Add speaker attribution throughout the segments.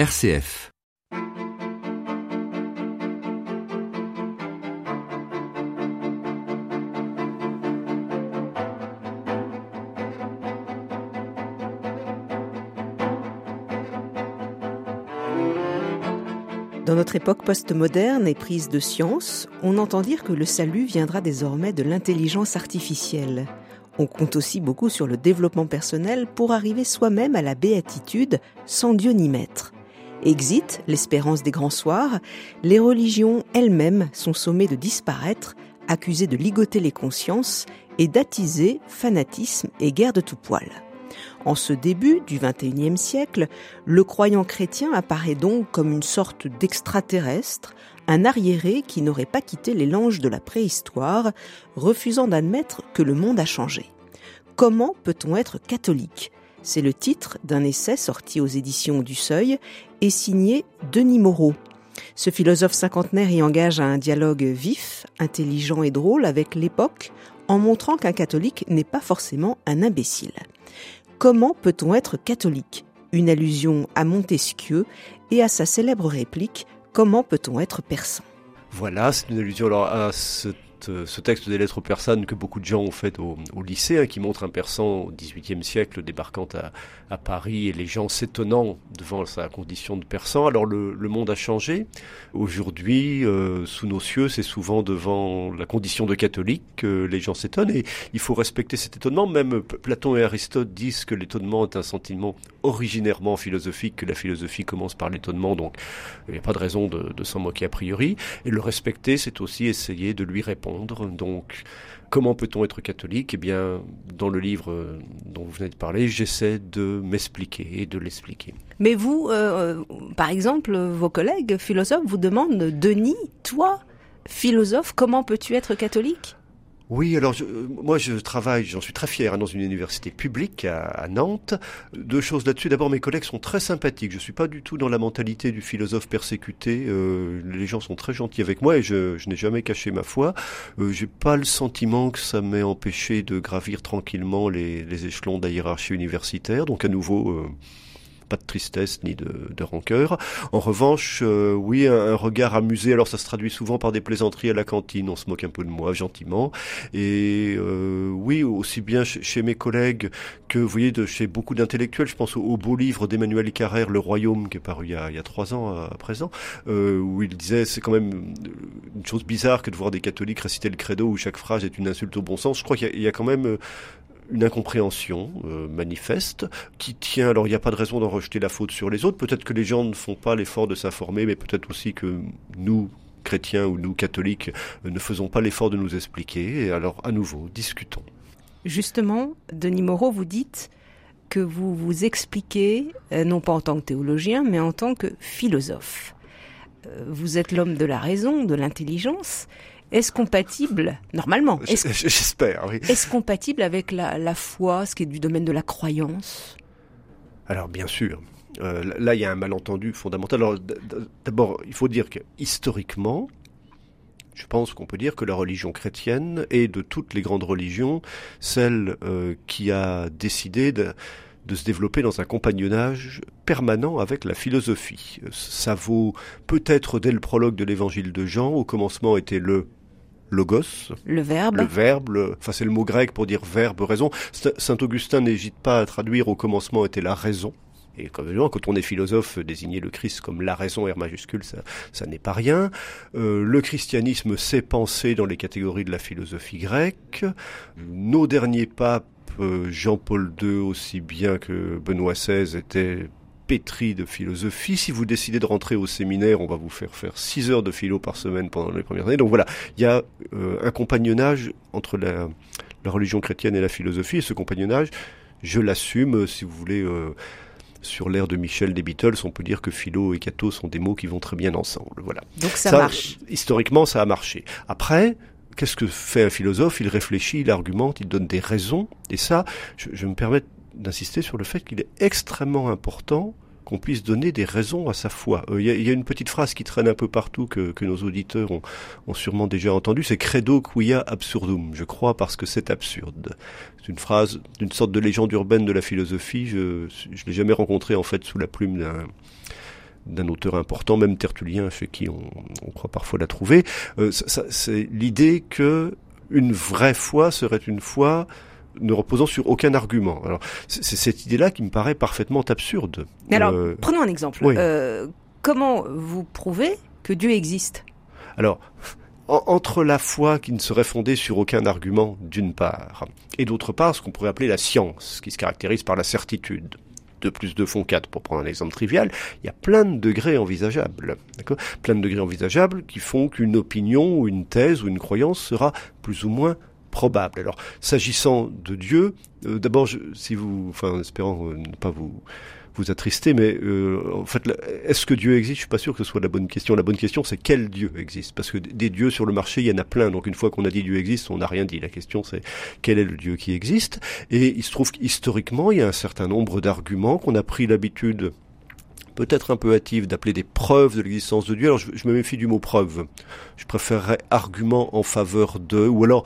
Speaker 1: RCF.
Speaker 2: Dans notre époque postmoderne et prise de science, on entend dire que le salut viendra désormais de l'intelligence artificielle. On compte aussi beaucoup sur le développement personnel pour arriver soi-même à la béatitude sans Dieu ni maître. Exit l'espérance des grands soirs, les religions elles-mêmes sont sommées de disparaître, accusées de ligoter les consciences et d'attiser fanatisme et guerre de tout poil. En ce début du XXIe siècle, le croyant chrétien apparaît donc comme une sorte d'extraterrestre, un arriéré qui n'aurait pas quitté les langes de la préhistoire, refusant d'admettre que le monde a changé. Comment peut-on être catholique? C'est le titre d'un essai sorti aux éditions du Seuil et signé Denis Moreau. Ce philosophe cinquantenaire y engage un dialogue vif, intelligent et drôle avec l'époque, en montrant qu'un catholique n'est pas forcément un imbécile. Comment peut-on être catholique? Une allusion à Montesquieu et à sa célèbre réplique Comment peut-on être persan?
Speaker 3: Voilà, c'est une allusion à ce euh, ce texte des lettres persanes que beaucoup de gens ont fait au, lycée, hein, qui montre un persan au XVIIIe siècle débarquant à, Paris et les gens s'étonnant devant sa condition de persan. Alors le, monde a changé. Aujourd'hui, euh, sous nos cieux, c'est souvent devant la condition de catholique que les gens s'étonnent et il faut respecter cet étonnement. Même Platon et Aristote disent que l'étonnement est un sentiment originairement philosophique, que la philosophie commence par l'étonnement, donc il n'y a pas de raison de, de s'en moquer a priori. Et le respecter, c'est aussi essayer de lui répondre donc, comment peut-on être catholique? Eh bien, dans le livre dont vous venez de parler, j'essaie de m'expliquer et de l'expliquer.
Speaker 2: Mais vous, euh, par exemple, vos collègues philosophes vous demandent, Denis, toi, philosophe, comment peux-tu être catholique?
Speaker 3: Oui, alors euh, moi je travaille, j'en suis très fier, hein, dans une université publique à, Nantes. Deux choses là-dessus. D'abord, mes collègues sont très sympathiques. Je suis pas du tout dans la mentalité du philosophe persécuté. Euh, les gens sont très gentils avec moi et je, n'ai jamais caché ma foi. Euh, J'ai pas le sentiment que ça m'ait empêché de gravir tranquillement les, les échelons de la hiérarchie universitaire. Donc à nouveau euh, pas de tristesse ni de, de rancœur. En revanche, euh, oui, un, regard amusé. Alors ça se traduit souvent par des plaisanteries à la cantine. On se moque un peu de moi gentiment. Et euh, oui, aussi bien chez, mes collègues que vous voyez de chez beaucoup d'intellectuels. Je pense au, beau livre d'Emmanuel Carrère, Le Royaume, qui est paru il y a, trois ans à, présent, euh, où il disait c'est quand même une chose bizarre que de voir des catholiques réciter le credo où chaque phrase est une insulte au bon sens. Je crois qu'il y, a quand même une incompréhension euh, manifeste qui tient, alors il n'y a pas de raison d'en rejeter la faute sur les autres, peut-être que les gens ne font pas l'effort de s'informer, mais peut-être aussi que nous, chrétiens ou nous, catholiques, euh, ne faisons pas l'effort de nous expliquer, et alors à nouveau, discutons.
Speaker 2: Justement, Denis Moreau, vous dites que vous vous expliquez, euh, non pas en tant que théologien, mais en tant que philosophe. Vous êtes l'homme de la raison, de l'intelligence, est-ce compatible, normalement
Speaker 3: J'espère, oui.
Speaker 2: Est-ce compatible avec la, foi, ce qui est du domaine de la croyance?
Speaker 3: Alors, bien sûr. Euh, là, il y a un malentendu fondamental. Alors, d'abord, il faut dire que historiquement, je pense qu'on peut dire que la religion chrétienne est de toutes les grandes religions celle euh, qui a décidé de, de se développer dans un compagnonnage permanent avec la philosophie. Ça vaut peut-être dès le prologue de l'évangile de Jean, au commencement était le logos.
Speaker 2: Le verbe.
Speaker 3: Le verbe, enfin c'est le mot grec pour dire verbe, raison. Saint Augustin n'hésite pas à traduire au commencement était la raison. Et quand on est philosophe, désigner le Christ comme la raison R majuscule, ça, ça n'est pas rien. Euh, le christianisme s'est pensé dans les catégories de la philosophie grecque. Nos derniers papes, euh, Jean-Paul II aussi bien que Benoît XVI, étaient pétri de philosophie. Si vous décidez de rentrer au séminaire, on va vous faire faire 6 heures de philo par semaine pendant les premières années. Donc voilà, il y a euh, un compagnonnage entre la, religion chrétienne et la philosophie. Et ce compagnonnage, je l'assume, euh, si vous voulez... Euh, sur l'ère de Michel des Beatles, on peut dire que philo et catho sont des mots qui vont très bien ensemble. Voilà.
Speaker 2: Donc ça, marche.
Speaker 3: Historiquement, ça a marché. Après, qu'est-ce que fait un philosophe? Il réfléchit, il argumente, il donne des raisons. Et ça, je, je me permets d'insister sur le fait qu'il est extrêmement important qu'on puisse donner des raisons à sa foi. Euh, il y, a une petite phrase qui traîne un peu partout que, nos auditeurs ont, sûrement déjà entendu, c'est credo quia absurdum. Je crois parce que c'est absurde. C'est une phrase d'une sorte de légende urbaine de la philosophie. Je ne l'ai jamais rencontrée en fait sous la plume d'un d'un auteur important, même Tertullien, chez qui on, croit parfois la trouver. Euh, c'est l'idée que une vraie foi serait une foi ne reposant sur aucun argument. Alors, c'est cette idée-là qui me paraît parfaitement absurde.
Speaker 2: alors, euh, prenons un exemple. Euh, comment vous prouvez que Dieu existe?
Speaker 3: Alors, entre la foi qui ne serait fondée sur aucun argument, d'une part, et d'autre part, ce qu'on pourrait appeler la science, qui se caractérise par la certitude. 2 plus 2 font 4, pour prendre un exemple trivial, il y a plein de degrés envisageables. Plein de degrés envisageables qui font qu'une opinion ou une thèse ou une croyance sera plus ou moins probable. Alors, s'agissant de Dieu, euh, d'abord, si vous, enfin, espérant euh, ne pas vous vous attrister, mais euh, en fait, est-ce que Dieu existe? Je suis pas sûr que ce soit la bonne question. La bonne question, c'est quel Dieu existe? Parce que des dieux sur le marché, il y en a plein. Donc une fois qu'on a dit Dieu existe, on n'a rien dit. La question, c'est quel est le Dieu qui existe? Et il se trouve qu'historiquement, il y a un certain nombre d'arguments qu'on a pris l'habitude peut-être un peu hâtive d'appeler des preuves de l'existence de Dieu. Alors je, je, me méfie du mot preuve. Je préférerais argument en faveur de, ou alors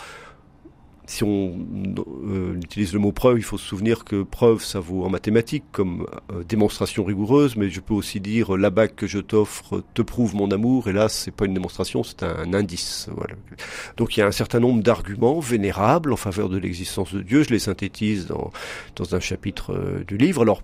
Speaker 3: si on euh, utilise le mot preuve, il faut se souvenir que preuve, ça vaut en mathématiques comme euh, démonstration rigoureuse, mais je peux aussi dire la bague que je t'offre te prouve mon amour, et là, c'est pas une démonstration, c'est un, indice. Donc il y a un certain nombre d'arguments vénérables en faveur de l'existence de Dieu. Je les synthétise dans, dans un chapitre euh, du livre. Alors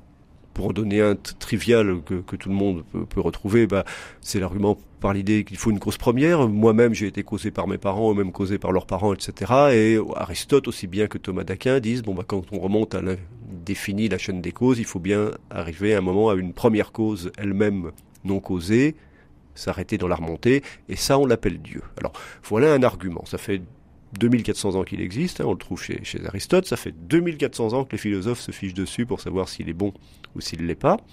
Speaker 3: pour donner un trivial que, tout le monde peut, retrouver, bah, c'est l'argument par l'idée qu'il faut une cause première. Moi-même, j'ai été causé par mes parents, eux-mêmes causés par leurs parents, etc. Et Aristote, aussi bien que Thomas d'Aquin, disent, bon, bah, quand on remonte à définir la chaîne des causes, il faut bien arriver à un moment à une première cause elle-même non causée, s'arrêter dans la remontée, et ça, on l'appelle Dieu. Alors, voilà un argument. Ça fait 2400 ans qu'il existe, hein, on le trouve chez, chez, Aristote, ça fait 2400 ans que les philosophes se fichent dessus pour savoir s'il est bon ou s'il ne l'est pas.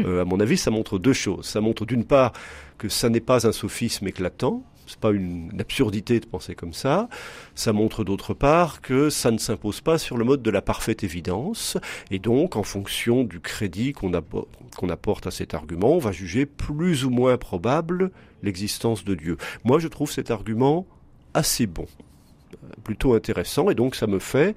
Speaker 3: Euh, à mon avis, ça montre deux choses. Ça montre d'une part que ça n'est pas un sophisme éclatant, c'est pas une, absurdité de penser comme ça. Ça montre d'autre part que ça ne s'impose pas sur le mode de la parfaite évidence, et donc en fonction du crédit qu'on qu'on apporte à cet argument, on va juger plus ou moins probable l'existence de Dieu. Moi, je trouve cet argument assez bon plutôt intéressant et donc ça me fait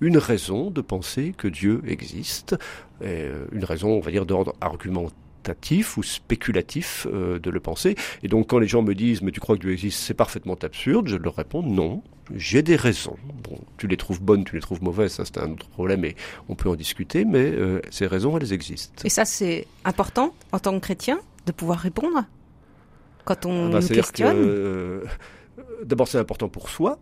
Speaker 3: une raison de penser que Dieu existe, euh, une raison, on va dire, d'ordre argumentatif ou spéculatif euh, de le penser. Et donc quand les gens me disent mais tu crois que Dieu existe, c'est parfaitement absurde, je leur réponds non, j'ai des raisons. Bon, tu les trouves bonnes, tu les trouves mauvaises, ça c'est un autre problème et on peut en discuter, mais euh, ces raisons elles existent.
Speaker 2: Et ça c'est important en tant que chrétien de pouvoir répondre quand on ah nous questionne.
Speaker 3: D'abord c'est important pour soi,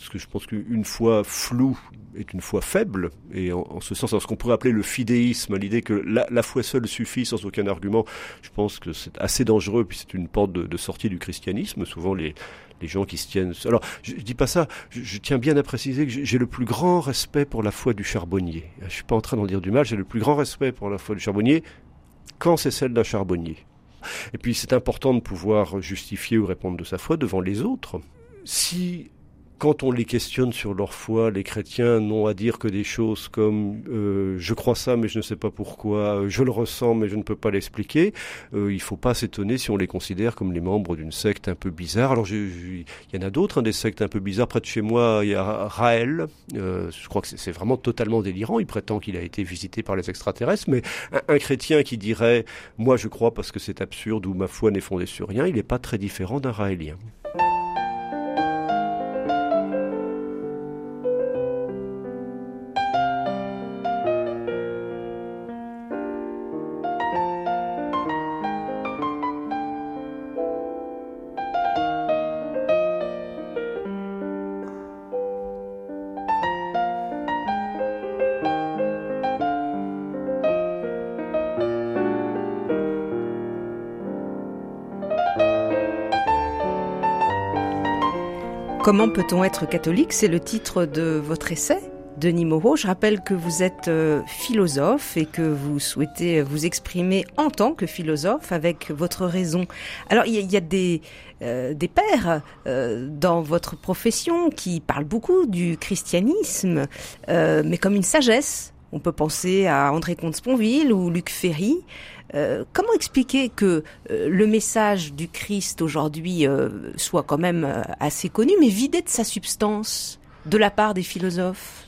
Speaker 3: parce que je pense qu'une foi floue est une foi faible, et en, ce sens, ce qu'on pourrait appeler le fidéisme, l'idée que la, foi seule suffit sans aucun argument, je pense que c'est assez dangereux, puis c'est une porte de, sortie du christianisme. Souvent, les, gens qui se tiennent. Alors, je, ne dis pas ça. Je, tiens bien à préciser que j'ai le plus grand respect pour la foi du charbonnier. Je suis pas en train d'en dire du mal. J'ai le plus grand respect pour la foi du charbonnier quand c'est celle d'un charbonnier. Et puis, c'est important de pouvoir justifier ou répondre de sa foi devant les autres. Si quand on les questionne sur leur foi, les chrétiens n'ont à dire que des choses comme euh, je crois ça mais je ne sais pas pourquoi, je le ressens mais je ne peux pas l'expliquer. Euh, il ne faut pas s'étonner si on les considère comme les membres d'une secte un peu bizarre. Alors il y en a d'autres, hein, des sectes un peu bizarres. Près de chez moi, il y a Raël. Euh, je crois que c'est vraiment totalement délirant. Il prétend qu'il a été visité par les extraterrestres, mais un, un chrétien qui dirait moi je crois parce que c'est absurde ou ma foi n'est fondée sur rien, il n'est pas très différent d'un raélien.
Speaker 2: Comment peut-on être catholique? C'est le titre de votre essai. Denis Moreau, je rappelle que vous êtes euh, philosophe et que vous souhaitez vous exprimer en tant que philosophe avec votre raison. Alors il y, a des, euh, des pères euh, dans votre profession qui parlent beaucoup du christianisme, mais comme une sagesse. On peut penser à André Comte-Sponville ou Luc Ferry. Euh, comment expliquer que euh, le message du Christ aujourd'hui euh, soit quand même assez connu, mais vidé de sa substance de la part des philosophes?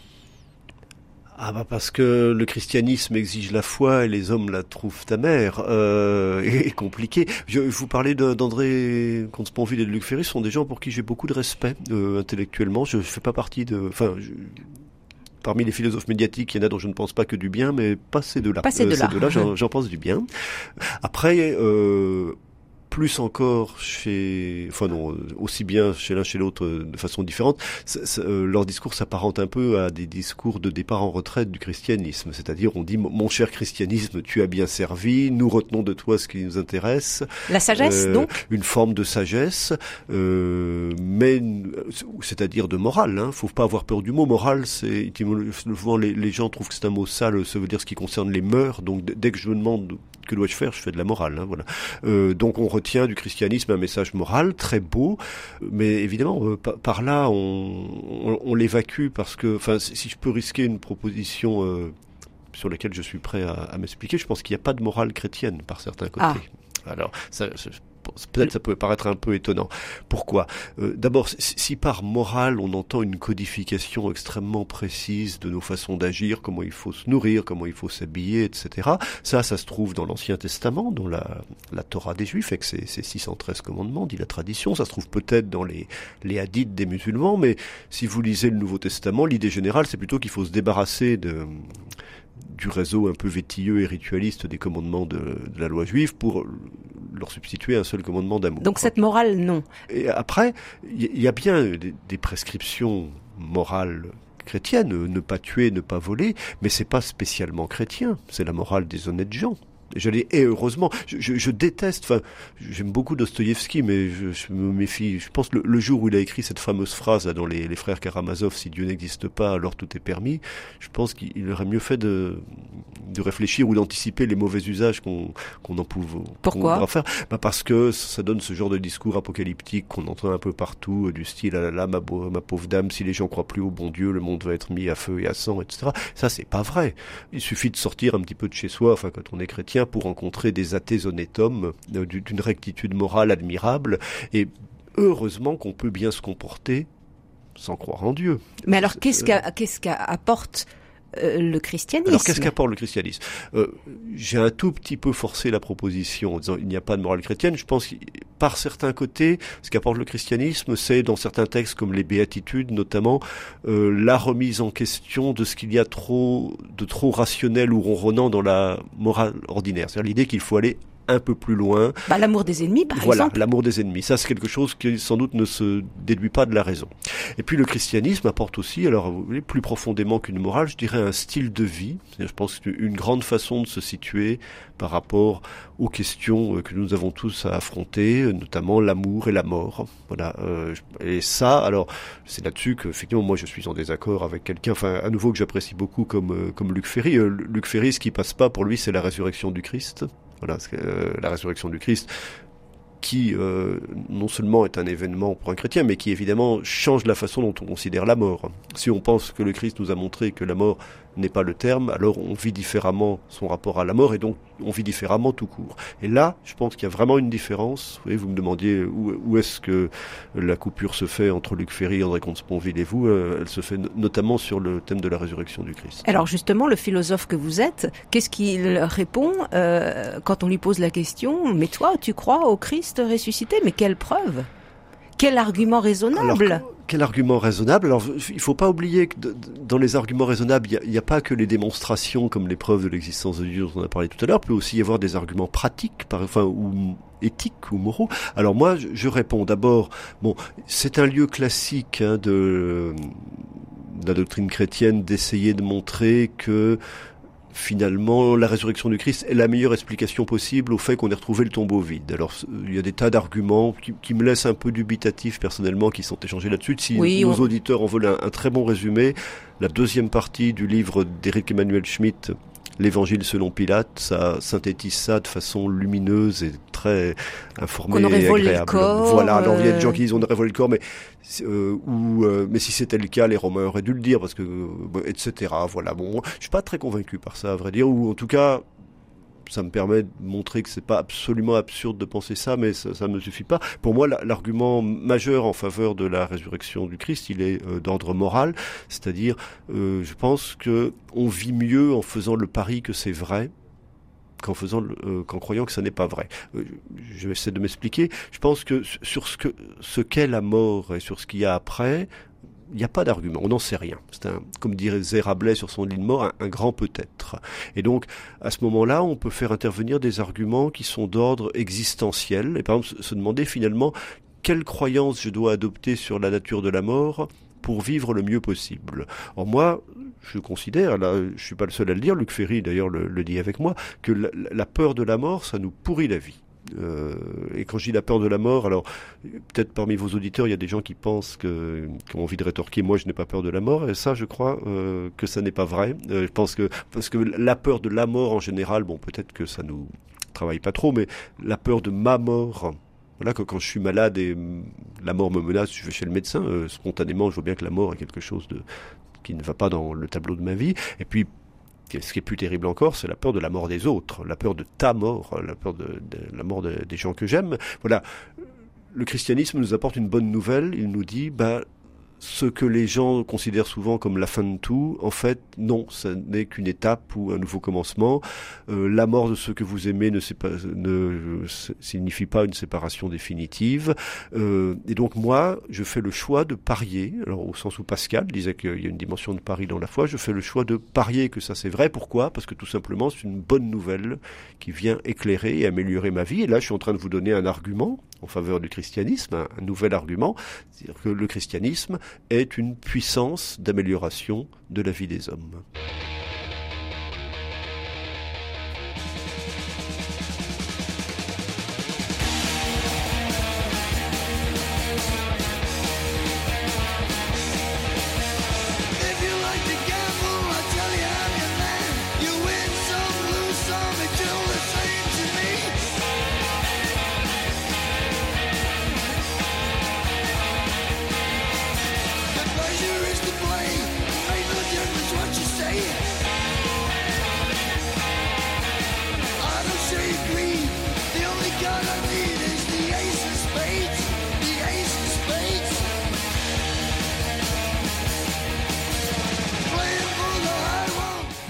Speaker 3: Ah bah parce que le christianisme exige la foi et les hommes la trouvent amère et, compliquée. Je, vous parlais d'André Comte-Sponville et de Luc Ferry, ce sont des gens pour qui j'ai beaucoup de respect intellectuellement. Je ne fais pas partie de... Enfin, parmi les philosophes médiatiques, il y en a dont je ne pense pas que du bien, mais pas ces deux-là.
Speaker 2: Pas ces deux-là.
Speaker 3: Euh, j'en pense du bien. Après, euh, plus encore chez, enfin non, aussi bien chez l'un chez l'autre euh, de façon différente, euh, leur discours s'apparente un peu à des discours de départ en retraite du christianisme. C'est-à-dire, on dit, mon cher christianisme, tu as bien servi, nous retenons de toi ce qui nous intéresse.
Speaker 2: La sagesse, euh, donc?
Speaker 3: Une forme de sagesse, euh, mais c'est-à-dire de morale. Hein. Faut pas avoir peur du mot morale. C'est souvent les, les gens trouvent que c'est un mot sale. Ça veut dire ce qui concerne les mœurs. Donc dès que je me demande que dois-je faire? Je fais de la morale. Hein, voilà. Euh, donc on retient du christianisme un message moral très beau, mais évidemment euh, par, là on, on, l'évacue parce que, enfin, si je peux risquer une proposition euh, sur laquelle je suis prêt à, à m'expliquer, je pense qu'il n'y a pas de morale chrétienne par certains côtés. Ah. Alors, ça, peut-être ça peut paraître un peu étonnant. Pourquoi? Euh, D'abord, si par morale on entend une codification extrêmement précise de nos façons d'agir, comment il faut se nourrir, comment il faut s'habiller, etc. Ça, ça se trouve dans l'Ancien Testament, dans la, Torah des Juifs, avec ses, ses 613 commandements, dit la tradition. Ça se trouve peut-être dans les, les hadiths des musulmans, mais si vous lisez le Nouveau Testament, l'idée générale, c'est plutôt qu'il faut se débarrasser de du réseau un peu vétilleux et ritualiste des commandements de, de la loi juive pour leur substituer un seul commandement d'amour.
Speaker 2: Donc cette morale, non.
Speaker 3: Et après, il y, a bien des, des prescriptions morales chrétiennes, ne pas tuer, ne pas voler, mais c'est pas spécialement chrétien, c'est la morale des honnêtes gens. J'allais et heureusement, je, je, je déteste. Enfin, j'aime beaucoup Dostoïevski, mais je, je, me méfie. Je pense le, le, jour où il a écrit cette fameuse phrase là, dans les, les frères Karamazov, si Dieu n'existe pas, alors tout est permis. Je pense qu'il aurait mieux fait de, de réfléchir ou d'anticiper les mauvais usages qu'on qu'on en pouvait
Speaker 2: Pourquoi
Speaker 3: faire. Bah parce que ça donne ce genre de discours apocalyptique qu'on entend un peu partout, euh, du style ah là là ma, ma pauvre dame, si les gens croient plus au bon Dieu, le monde va être mis à feu et à sang, etc. Ça c'est pas vrai. Il suffit de sortir un petit peu de chez soi, enfin quand on est chrétien pour rencontrer des athées honnêtes hommes euh, d'une rectitude morale admirable et heureusement qu'on peut bien se comporter sans croire en Dieu.
Speaker 2: Mais alors qu'est-ce qu'apporte euh, le christianisme.
Speaker 3: Alors qu'est-ce qu'apporte le christianisme? Euh, J'ai un tout petit peu forcé la proposition en disant il n'y a pas de morale chrétienne. Je pense que par certains côtés, ce qu'apporte le christianisme, c'est dans certains textes comme les béatitudes notamment, euh, la remise en question de ce qu'il y a de trop rationnel ou ronronnant dans la morale ordinaire. C'est-à-dire l'idée qu'il faut aller un peu plus loin.
Speaker 2: Bah, l'amour des ennemis, par
Speaker 3: voilà,
Speaker 2: exemple.
Speaker 3: Voilà, l'amour des ennemis. Ça, c'est quelque chose qui sans doute ne se déduit pas de la raison. Et puis le christianisme apporte aussi, alors vous voyez, plus profondément qu'une morale, je dirais un style de vie. Je pense une grande façon de se situer par rapport aux questions euh, que nous avons tous à affronter, notamment l'amour et la mort. Voilà. Euh, et ça, alors, c'est là-dessus que, effectivement, moi, je suis en désaccord avec quelqu'un, enfin, à nouveau que j'apprécie beaucoup comme euh, comme Luc Ferry. Luc Ferry, ce qui passe pas pour lui, c'est la résurrection du Christ. Voilà, euh, la résurrection du Christ, qui euh, non seulement est un événement pour un chrétien, mais qui évidemment change la façon dont on considère la mort. Si on pense que le Christ nous a montré que la mort n'est pas le terme, alors on vit différemment son rapport à la mort et donc on vit différemment tout court. Et là, je pense qu'il y a vraiment une différence. Vous, voyez, vous me demandiez où, où est-ce que la coupure se fait entre Luc Ferry, André Comte-Sponville et vous. Euh, elle se fait notamment sur le thème de la résurrection du Christ.
Speaker 2: Alors justement, le philosophe que vous êtes, qu'est-ce qu'il répond euh, quand on lui pose la question Mais toi, tu crois au Christ ressuscité Mais quelle preuve? Quel argument raisonnable
Speaker 3: Quel argument raisonnable Alors, il faut pas oublier que dans les arguments raisonnables, il n'y a, pas que les démonstrations comme les preuves de l'existence de Dieu dont on a parlé tout à l'heure. Il peut aussi y avoir des arguments pratiques, par, enfin, ou éthiques ou moraux. Alors moi, je, réponds d'abord. Bon, c'est un lieu classique hein, de la doctrine chrétienne d'essayer de montrer que finalement, la résurrection du Christ est la meilleure explication possible au fait qu'on ait retrouvé le tombeau vide. Alors, il y a des tas d'arguments qui, qui, me laissent un peu dubitatif personnellement, qui sont échangés là-dessus. Si oui, nos on... auditeurs en veulent un, un, très bon résumé, la deuxième partie du livre d'Éric Emmanuel Schmitt, L'évangile selon Pilate, ça synthétise ça de façon lumineuse et très informée
Speaker 2: on
Speaker 3: et agréable.
Speaker 2: Le corps,
Speaker 3: voilà, alors il y a des gens qui disent on aurait volé le corps, mais euh, ou euh, mais si c'était le cas, les Romains auraient dû le dire parce que euh, etc. Voilà, bon, je suis pas très convaincu par ça, à vrai dire, ou en tout cas ça me permet de montrer que c'est pas absolument absurde de penser ça, mais ça ne me suffit pas. Pour moi, l'argument majeur en faveur de la résurrection du Christ, il est euh, d'ordre moral, c'est-à-dire, euh, je pense que on vit mieux en faisant le pari que c'est vrai qu'en faisant, euh, qu'en croyant que ça n'est pas vrai. je vais essayer de m'expliquer. Je pense que sur ce que ce qu'est la mort et sur ce qu'il y a après, il n'y a pas d'argument, on n'en sait rien. C'est un, comme dirait Rabelais sur son lit de mort, un, grand peut-être. Et donc, à ce moment-là, on peut faire intervenir des arguments qui sont d'ordre existentiel, et par exemple se demander finalement quelle croyance je dois adopter sur la nature de la mort pour vivre le mieux possible. Or moi, je considère, là, je suis pas le seul à le dire, Luc Ferry d'ailleurs le, dit avec moi, que la peur de la mort, ça nous pourrit la vie. Euh, et quand je dis la peur de la mort, alors peut-être parmi vos auditeurs, il y a des gens qui pensent que, ont envie de rétorquer, moi je n'ai pas peur de la mort, et ça je crois euh, que ça n'est pas vrai. Euh, je pense que parce que la peur de la mort en général, bon peut-être que ça nous travaille pas trop, mais la peur de ma mort, voilà, que quand je suis malade et la mort me menace, je vais chez le médecin, spontanément, je vois bien que la mort est quelque chose de qui ne va pas dans le tableau de ma vie. Et puis ce qui est plus terrible encore, c'est la peur de la mort des autres, la peur de ta mort, la peur de, la mort des gens que j'aime. Voilà. Le christianisme nous apporte une bonne nouvelle. Il nous dit, bah, ce que les gens considèrent souvent comme la fin de tout, en fait, non, ce n'est qu'une étape ou un nouveau commencement. Euh, la mort de ceux que vous aimez ne, ne signifie pas une séparation définitive. Euh, et donc moi, je fais le choix de parier, alors au sens où Pascal disait qu'il y a une dimension de pari dans la foi, je fais le choix de parier que ça c'est vrai. Pourquoi? Parce que tout simplement, c'est une bonne nouvelle qui vient éclairer et améliorer ma vie. Et là, je suis en train de vous donner un argument en faveur du christianisme, un, nouvel argument, c'est-à-dire que le christianisme est une puissance d'amélioration de la vie des hommes.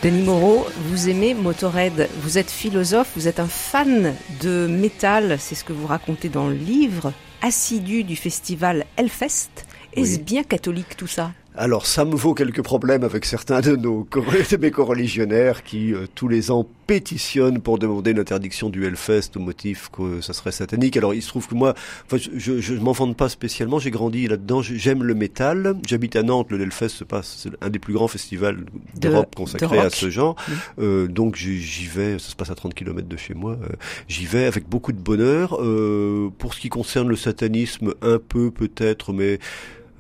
Speaker 2: Denis Moreau, vous aimez Motorhead, vous êtes philosophe, vous êtes un fan de métal, c'est ce que vous racontez dans le livre, assidu du festival Hellfest. Est-ce bien catholique tout ça?
Speaker 3: Alors ça me vaut quelques problèmes avec certains de nos de mes coreligionnaires qui euh, tous les ans pétitionnent pour demander l'interdiction du Hellfest au motif que ça serait satanique. Alors il se trouve que moi, enfin, je, je, m'en vante pas spécialement, j'ai grandi là-dedans, j'aime le métal, j'habite à Nantes, le Hellfest se passe, c'est un des plus grands festivals d'Europe consacrés à ce genre, euh, donc j'y vais, ça se passe à 30 km de chez moi, euh, j'y vais avec beaucoup de bonheur. Euh, pour ce qui concerne le satanisme, un peu peut-être, mais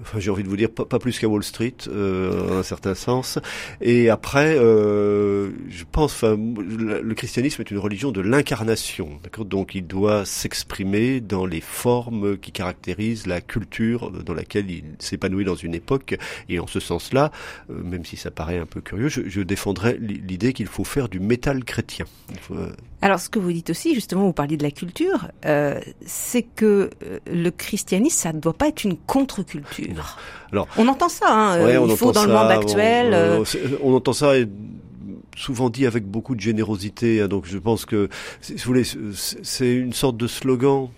Speaker 3: Enfin, j'ai envie de vous dire pas, plus qu'à Wall Street, euh, en un certain sens. Et après, euh, je pense, enfin, le, christianisme est une religion de l'incarnation, d'accord? Donc, il doit s'exprimer dans les formes qui caractérisent la culture dans laquelle il s'épanouit dans une époque. Et en ce sens-là, euh, même si ça paraît un peu curieux, je, je défendrais l'idée qu'il faut faire du métal chrétien.
Speaker 2: Euh, Alors, ce que vous dites aussi, justement, vous parliez de la culture, euh, c'est que le christianisme, ça ne doit pas être une contre-culture. Alors, on entend ça, hein, euh, il faut dans le monde actuel.
Speaker 3: Euh, on, entend ça et souvent dit avec beaucoup de générosité. Hein, donc je pense que, si vous voulez, c'est une sorte de slogan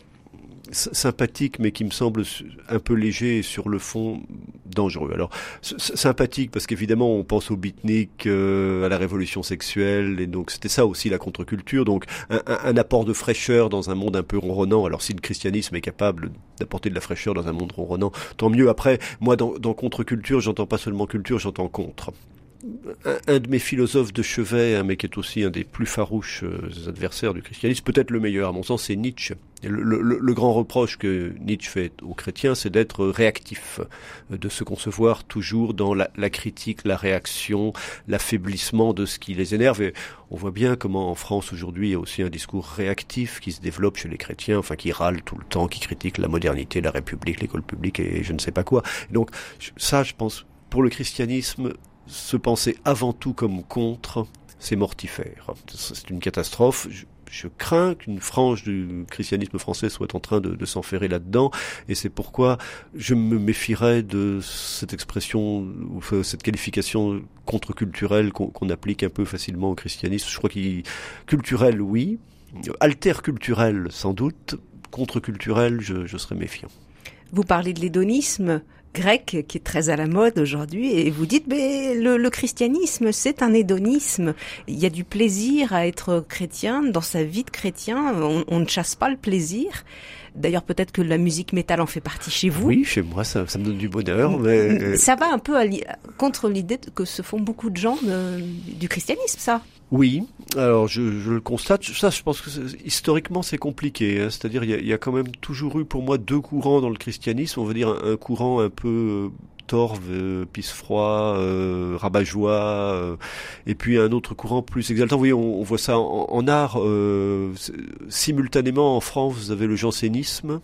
Speaker 3: sympathique, mais qui me semble un peu léger et sur le fond dangereux. Alors sympathique parce qu'évidemment on pense au beatnik, euh, à la révolution sexuelle, et donc c'était ça aussi la contre-culture. Donc un, apport de fraîcheur dans un monde un peu ronronnant. Alors si le christianisme est capable d'apporter de la fraîcheur dans un monde ronronnant, tant mieux. Après, moi dans, dans contre-culture, j'entends pas seulement culture, j'entends contre un, de mes philosophes de chevet, mais qui est aussi un des plus farouches euh, adversaires du christianisme, peut-être le meilleur à mon sens, c'est Nietzsche. Le, grand reproche que Nietzsche fait aux chrétiens, c'est d'être réactif, de se concevoir toujours dans la, critique, la réaction, l'affaiblissement de ce qui les énerve. Et on voit bien comment en France aujourd'hui il y a aussi un discours réactif qui se développe chez les chrétiens, enfin qui râle tout le temps, qui critique la modernité, la République, l'école publique et je ne sais pas quoi. donc ça, je pense, pour le christianisme, se penser avant tout comme contre, c'est mortifère. C'est une catastrophe. Je, crains qu'une frange du christianisme français soit en train de, s'enferrer là-dedans, et c'est pourquoi je me méfierais de cette expression ou cette qualification contre-culturelle qu'on applique un peu facilement au christianisme. Je crois qu'il culturel, oui, alter-culturel, sans doute, contre-culturel, je, je serais méfiant.
Speaker 2: Vous parlez de l'hédonisme grec qui est très à la mode aujourd'hui et vous dites mais le, christianisme c'est un hédonisme il y a du plaisir à être chrétien dans sa vie de chrétien on, ne chasse pas le plaisir D'ailleurs, peut-être que la musique métal en fait partie chez vous.
Speaker 3: Oui, chez moi, ça, ça me donne du bonheur. Mais...
Speaker 2: Ça va un peu contre l'idée que se font beaucoup de gens du christianisme, ça.
Speaker 3: Oui, alors je, le constate. Ça, je pense que historiquement c'est compliqué. Hein. C'est-à-dire, il y, a, quand même toujours eu pour moi deux courants dans le christianisme. On va dire un, courant un peu euh, torve, euh, pisse-froid, euh, et puis un autre courant plus exaltant. Vous voyez, on, voit ça en, art. simultanément, en France, vous avez le jansénisme,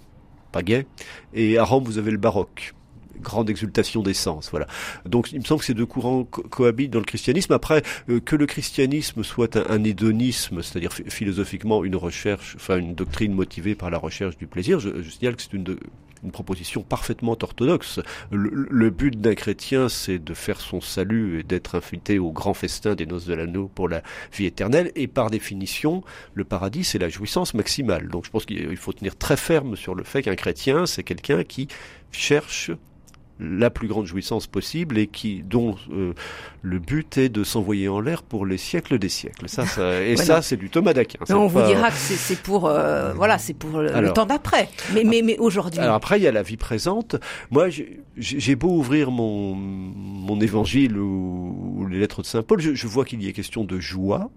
Speaker 3: pas gay, et à Rome, vous avez le baroque grande exultation d'essence. Voilà. Donc il me semble que ces deux courants cohabitent dans le christianisme. Après, euh, que le christianisme soit un, hédonisme, c'est-à-dire philosophiquement une recherche, enfin une doctrine motivée par la recherche du plaisir, je, je signale que c'est une, une proposition parfaitement orthodoxe. Le, but d'un chrétien, c'est de faire son salut et d'être invité au grand festin des noces de l'anneau pour la vie éternelle. Et par définition, le paradis, c'est la jouissance maximale. Donc je pense qu'il faut tenir très ferme sur le fait qu'un chrétien, c'est quelqu'un qui cherche la plus grande jouissance possible et qui dont euh, le but est de s'envoyer en l'air pour les siècles des siècles. Ça, ça et ça, c'est du Thomas d'Aquin.
Speaker 2: On vous dira que c'est pour euh, voilà, c'est pour le temps d'après. Mais mais mais aujourd'hui.
Speaker 3: Alors après, il y a la vie présente. Moi, j'ai beau ouvrir mon mon évangile ou, les lettres de saint Paul, je, je vois qu'il y est question de joie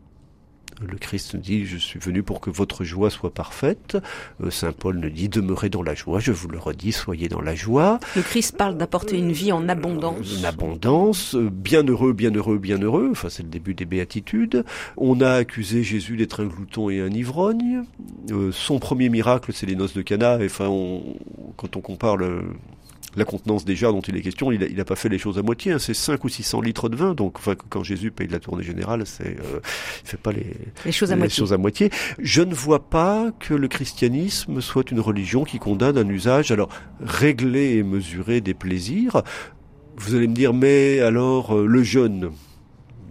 Speaker 3: le Christ dit, je suis venu pour que votre joie soit parfaite. Euh, Saint Paul nous dit, demeurez dans la joie. Je vous le redis, soyez dans la joie.
Speaker 2: Le Christ parle d'apporter une vie en abondance.
Speaker 3: Une abondance. Bienheureux, bienheureux, bienheureux. Enfin, c'est le début des béatitudes. On a accusé Jésus d'être un glouton et un ivrogne. Euh, son premier miracle, c'est les noces de Cana. Enfin, quand on compare le, la contenance déjà dont il est question, il n'a il a pas fait les choses à moitié. Hein. c'est 5 ou 600 litres de vin. Donc, enfin, quand Jésus paye la tournée générale, c'est, euh, il fait pas les,
Speaker 2: les, choses, à moitié.
Speaker 3: choses à moitié. Je ne vois pas que le christianisme soit une religion qui condamne un usage, alors réglé et mesuré des plaisirs. Vous allez me dire, mais alors euh, le jeûne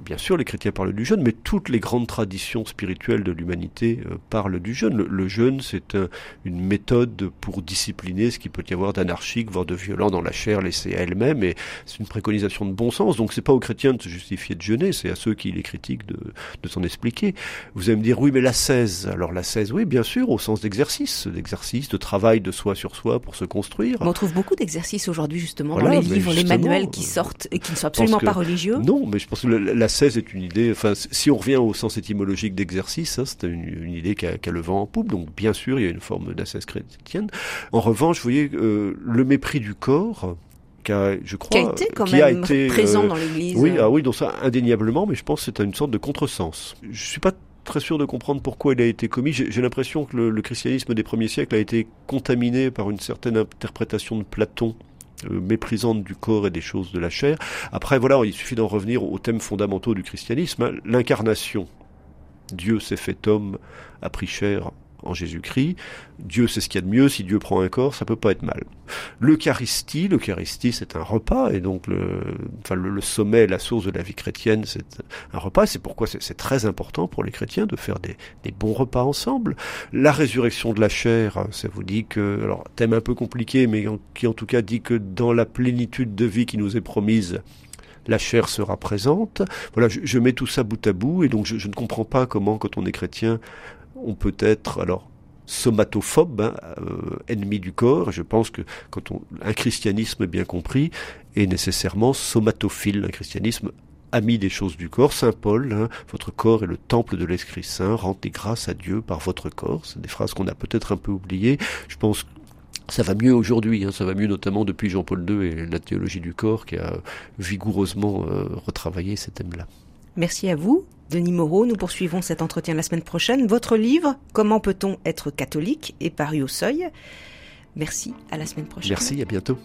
Speaker 3: bien sûr, les chrétiens parlent du jeûne, mais toutes les grandes traditions spirituelles de l'humanité euh, parlent du jeûne. Le, jeûne, c'est une méthode pour discipliner ce qui peut y avoir d'anarchique, voire de violent dans la chair laissée à elle-même, et c'est une préconisation de bon sens. Donc c'est pas aux chrétiens de se justifier de jeûner, c'est à ceux qui les critiquent de, de s'en expliquer. Vous allez me dire, oui, mais la 16. Alors la 16, oui, bien sûr, au sens d'exercice, d'exercice, de travail de soi sur soi pour se construire.
Speaker 2: On trouve beaucoup d'exercices aujourd'hui, justement, dans les livres, les manuels qui sortent et qui ne sont absolument pas religieux.
Speaker 3: Non, mais je pense que la 16 est une idée, enfin, si on revient au sens étymologique d'exercice, hein, c'est une, idée qui a, le vent en poupe, donc bien sûr, il y a une forme d'assesse chrétienne. En revanche, vous voyez, euh, le mépris du corps, qui a, je crois,
Speaker 2: qui a été quand même présent euh, dans l'Église.
Speaker 3: Oui, ah oui, donc ça indéniablement, mais je pense que c'est une sorte de contresens. Je suis pas très sûr de comprendre pourquoi il a été commis. J'ai l'impression que le, le, christianisme des premiers siècles a été contaminé par une certaine interprétation de Platon méprisante du corps et des choses de la chair. Après, voilà, il suffit d'en revenir aux thèmes fondamentaux du christianisme. Hein. L'incarnation. Dieu s'est fait homme, a pris chair en Jésus-Christ. Dieu c'est ce qu'il y a de mieux, si Dieu prend un corps, ça peut pas être mal. L'Eucharistie, l'Eucharistie c'est un repas, et donc le, enfin, le, sommet, la source de la vie chrétienne, c'est un repas, c'est pourquoi c'est très important pour les chrétiens de faire des, bons repas ensemble. La résurrection de la chair, ça vous dit que, alors thème un peu compliqué, mais qui en tout cas dit que dans la plénitude de vie qui nous est promise, la chair sera présente. Voilà, je, mets tout ça bout à bout, et donc je ne comprends pas comment, quand on est chrétien, on peut être alors somatophobe, hein, euh, ennemi du corps. Je pense que quand on, un christianisme bien compris est nécessairement somatophile, un christianisme ami des choses du corps. Saint Paul, hein, votre corps est le temple de l'Esprit Saint, rendez grâce à Dieu par votre corps. C'est des phrases qu'on a peut-être un peu oubliées. Je pense ça va mieux aujourd'hui, hein, ça va mieux notamment depuis Jean-Paul II et la théologie du corps qui a vigoureusement euh, retravaillé ces thèmes-là.
Speaker 2: Merci à vous. Denis Moreau, nous poursuivons cet entretien la semaine prochaine. Votre livre, Comment peut-on être catholique, est paru au seuil. Merci, à la semaine prochaine.
Speaker 3: Merci, à bientôt.